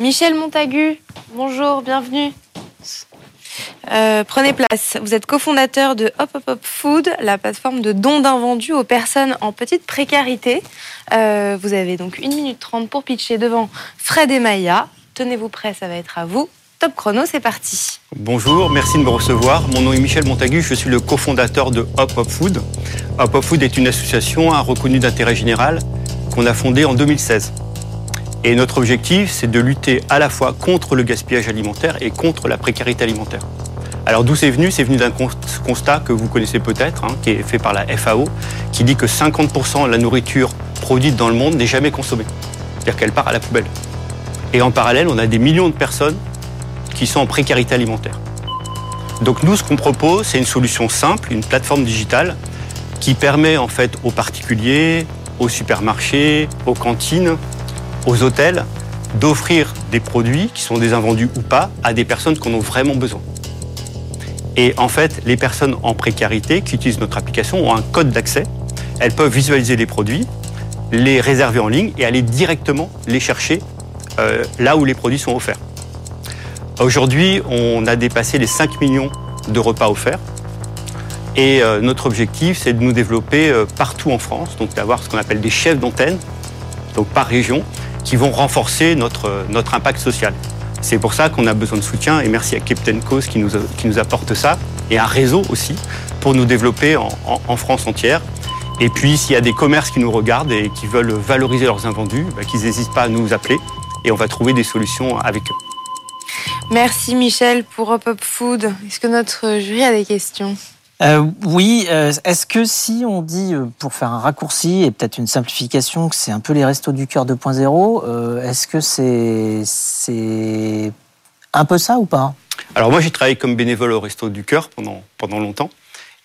Michel Montagu, bonjour, bienvenue. Euh, prenez place. Vous êtes cofondateur de Hop Hop Hop Food, la plateforme de dons d'invendus aux personnes en petite précarité. Euh, vous avez donc 1 minute 30 pour pitcher devant Fred et Maya. Tenez-vous prêts, ça va être à vous. Top chrono, c'est parti. Bonjour, merci de me recevoir. Mon nom est Michel Montagu, je suis le cofondateur de Hop Hop Food. Hop Hop Food est une association reconnue d'intérêt général qu'on a fondée en 2016. Et notre objectif, c'est de lutter à la fois contre le gaspillage alimentaire et contre la précarité alimentaire. Alors d'où c'est venu? C'est venu d'un constat que vous connaissez peut-être, hein, qui est fait par la FAO, qui dit que 50% de la nourriture produite dans le monde n'est jamais consommée. C'est-à-dire qu'elle part à la poubelle. Et en parallèle, on a des millions de personnes qui sont en précarité alimentaire. Donc nous, ce qu'on propose, c'est une solution simple, une plateforme digitale qui permet en fait aux particuliers, aux supermarchés, aux cantines, aux hôtels d'offrir des produits qui sont des invendus ou pas à des personnes qui en ont vraiment besoin. Et en fait, les personnes en précarité qui utilisent notre application ont un code d'accès. Elles peuvent visualiser les produits, les réserver en ligne et aller directement les chercher euh, là où les produits sont offerts. Aujourd'hui, on a dépassé les 5 millions de repas offerts. Et euh, notre objectif, c'est de nous développer euh, partout en France, donc d'avoir ce qu'on appelle des chefs d'antenne, donc par région, qui vont renforcer notre, notre impact social. C'est pour ça qu'on a besoin de soutien et merci à Captain Cause qui nous, qui nous apporte ça et un réseau aussi pour nous développer en, France entière. Et puis s'il y a des commerces qui nous regardent et qui veulent valoriser leurs invendus, bah, qu'ils n'hésitent pas à nous appeler et on va trouver des solutions avec eux. Merci Michel pour Hop Up Food. Est-ce que notre jury a des questions? Euh, oui, euh, est-ce que si on dit, euh, pour faire un raccourci et peut-être une simplification, que c'est un peu les restos du cœur 2.0, est-ce que c'est un peu ça ou pas? Alors moi j'ai travaillé comme bénévole au Resto du Cœur pendant, pendant longtemps.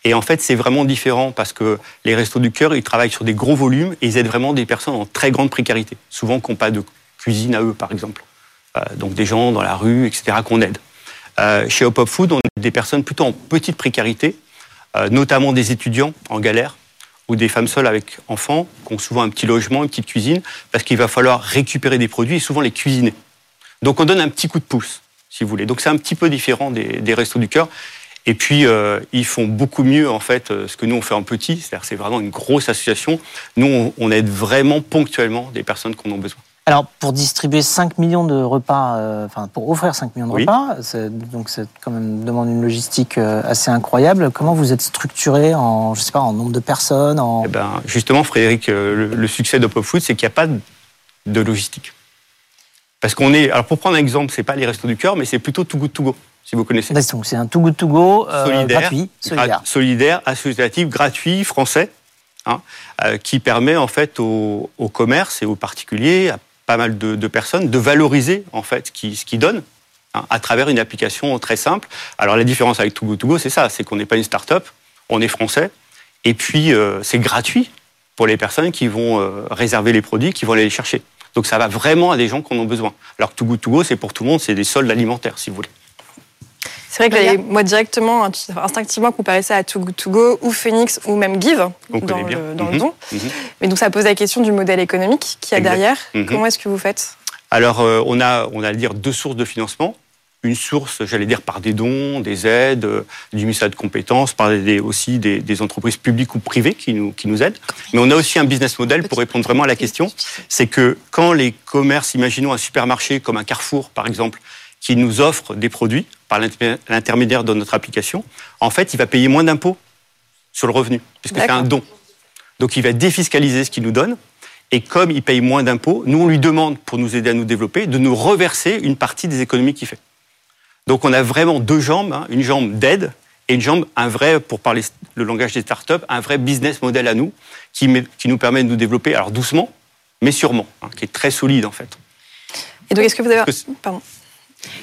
Et en fait, c'est vraiment différent parce que les Restos du Cœur, ils travaillent sur des gros volumes et ils aident vraiment des personnes en très grande précarité, souvent qui n'ont pas de cuisine à eux, par exemple. donc des gens dans la rue, etc., qu'on aide. chez Hop Hop Food, on a des personnes plutôt en petite précarité, notamment des étudiants en galère ou des femmes seules avec enfants qui ont souvent un petit logement, une petite cuisine, parce qu'il va falloir récupérer des produits et souvent les cuisiner. Donc on donne un petit coup de pouce, si vous voulez. Donc c'est un petit peu différent des, restos du cœur. Et puis, euh, ils font beaucoup mieux, en fait, euh, ce que nous, on fait en petit. C'est-à-dire c'est vraiment une grosse association. Nous, on, aide vraiment ponctuellement des personnes qui en ont besoin. Alors, pour distribuer 5 millions de repas, euh, enfin, pour offrir 5 millions de repas, donc ça quand même demande une logistique euh, assez incroyable. Comment vous êtes structuré en, je sais pas, en nombre de personnes en... Eh ben, justement, Frédéric, euh, le, succès d'Op Food, c'est qu'il n'y a pas de logistique. Parce qu'on est, alors pour prendre un exemple, c'est pas les restos du cœur, mais c'est plutôt Too Good To Go, si vous connaissez. C'est un Too Good To Go solidaire, gratuit, solidaire. solidaire, associatif, gratuit, français, hein, qui permet en fait aux, aux commerces et aux particuliers, pas mal de, personnes, de valoriser en fait ce qu'ils qui donnent hein, à travers une application très simple. Alors la différence avec Togo Togo, c'est ça, c'est qu'on n'est pas une start-up, on est français, et puis euh, c'est gratuit pour les personnes qui vont euh, réserver les produits, qui vont aller les chercher. Donc ça va vraiment à des gens qui en ont besoin. Alors que Togo Togo, c'est pour tout le monde, c'est des soldes alimentaires, si vous voulez. C'est vrai que moi directement, instinctivement, comparer ça à To Go ou Phoenix ou même Give dans, le, dans le, mhm. don. Mhm. Mais donc ça pose la question du modèle économique qu'il y a derrière. Mhm. Comment est-ce que vous faites? Alors euh, on a, on a à dire deux sources de financement. Une source, j'allais dire, par des dons, des aides, euh, du ministère de compétences, par des, aussi des, entreprises publiques ou privées qui nous, qui nous aident. Mais on a aussi un business model pour répondre vraiment à la question. C'est que quand les commerces, imaginons un supermarché comme un Carrefour par exemple, qui nous offre des produits par l'intermédiaire de notre application, en fait, il va payer moins d'impôts sur le revenu, puisque c'est un don. Donc il va défiscaliser ce qu'il nous donne. Et comme il paye moins d'impôts, nous, on lui demande, pour nous aider à nous développer, de nous reverser une partie des économies qu'il fait. Donc on a vraiment deux jambes, hein, une jambe d'aide et une jambe, un vrai, pour parler le langage des startups, un vrai business model à nous, qui, qui nous permet de nous développer, alors doucement, mais sûrement, hein, qui est très solide en fait. Et donc est-ce que vous avez... Pardon.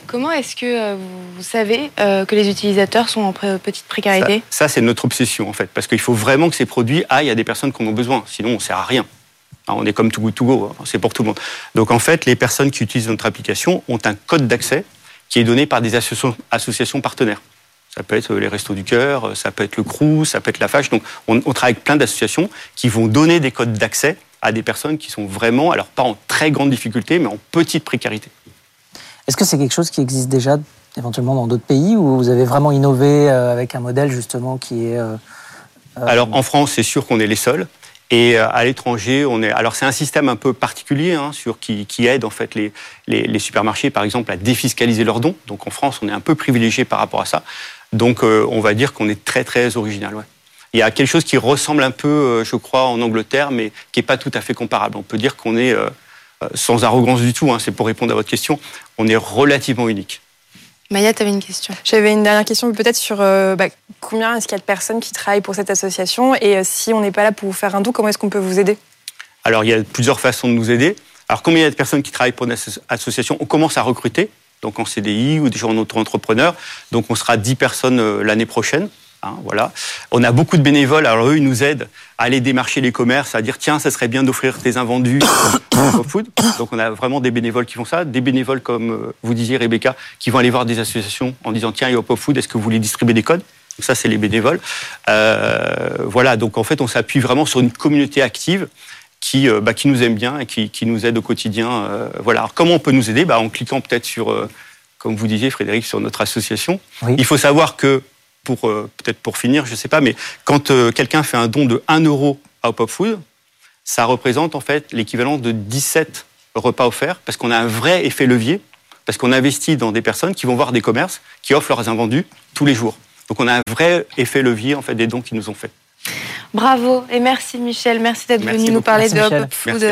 Comment est-ce que euh, vous savez euh, que les utilisateurs sont en petite précarité? Ça, c'est notre obsession en fait, parce qu'il faut vraiment que ces produits aillent à des personnes qui en ont besoin, sinon on ne sert à rien. Hein, on est comme Too Good To Go, hein, c'est pour tout le monde. Donc en fait, les personnes qui utilisent notre application ont un code d'accès qui est donné par des associations partenaires. Ça peut être les Restos du Cœur, ça peut être le CRU, ça peut être la FACH. Donc on, on travaille avec plein d'associations qui vont donner des codes d'accès à des personnes qui sont vraiment, alors pas en très grande difficulté, mais en petite précarité. Est-ce que c'est quelque chose qui existe déjà éventuellement dans d'autres pays ou vous avez vraiment innové avec un modèle justement qui est... Alors en France, c'est sûr qu'on est les seuls. Et à l'étranger, on est. Alors c'est un système un peu particulier hein, sur qui, qui, aide en fait les, les, supermarchés, par exemple, à défiscaliser leurs dons. Donc en France, on est un peu privilégié par rapport à ça. Donc on va dire qu'on est très très original. Ouais. Il y a quelque chose qui ressemble un peu, euh, je crois, en Angleterre, mais qui n'est pas tout à fait comparable. On peut dire qu'on est, euh, euh, sans arrogance du tout, hein, c'est pour répondre à votre question, on est relativement unique. Maya, tu avais une question. J'avais une dernière question peut-être sur bah, combien est-ce qu'il y a de personnes qui travaillent pour cette association et si on n'est pas là pour vous faire un don, comment est-ce qu'on peut vous aider? Alors il y a plusieurs façons de nous aider. Alors combien il y a de personnes qui travaillent pour notre association? On commence à recruter, donc en CDI ou déjà en auto-entrepreneur. Donc on sera 10 personnes l'année prochaine. Hein, voilà. On a beaucoup de bénévoles. Alors eux, ils nous aident à aller démarcher les commerces, à dire tiens, ça serait bien d'offrir tes invendus food. Donc on a vraiment des bénévoles qui font ça, des bénévoles comme euh, vous disiez Rebecca, qui vont aller voir des associations en disant tiens, il y a Pop Food, est-ce que vous voulez distribuer des codes? Ça, c'est les bénévoles. Euh, voilà, donc en fait, on s'appuie vraiment sur une communauté active qui, euh, bah, qui nous aime bien et qui, nous aide au quotidien. voilà. Alors, comment on peut nous aider? Bah, En cliquant peut-être sur, comme vous disiez, Frédéric, sur notre association. Il faut savoir que pour euh, peut-être pour finir, je ne sais pas, mais quand euh, quelqu'un fait un don de 1 euro à Hop Food, ça représente en fait l'équivalent de 17 repas offerts parce qu'on a un vrai effet levier, parce qu'on investit dans des personnes qui vont voir des commerces qui offrent leurs invendus tous les jours. Donc on a un vrai effet levier en fait des dons qu'ils nous ont faits. Bravo et merci Michel, merci d'être venu nous parler de Hop Food.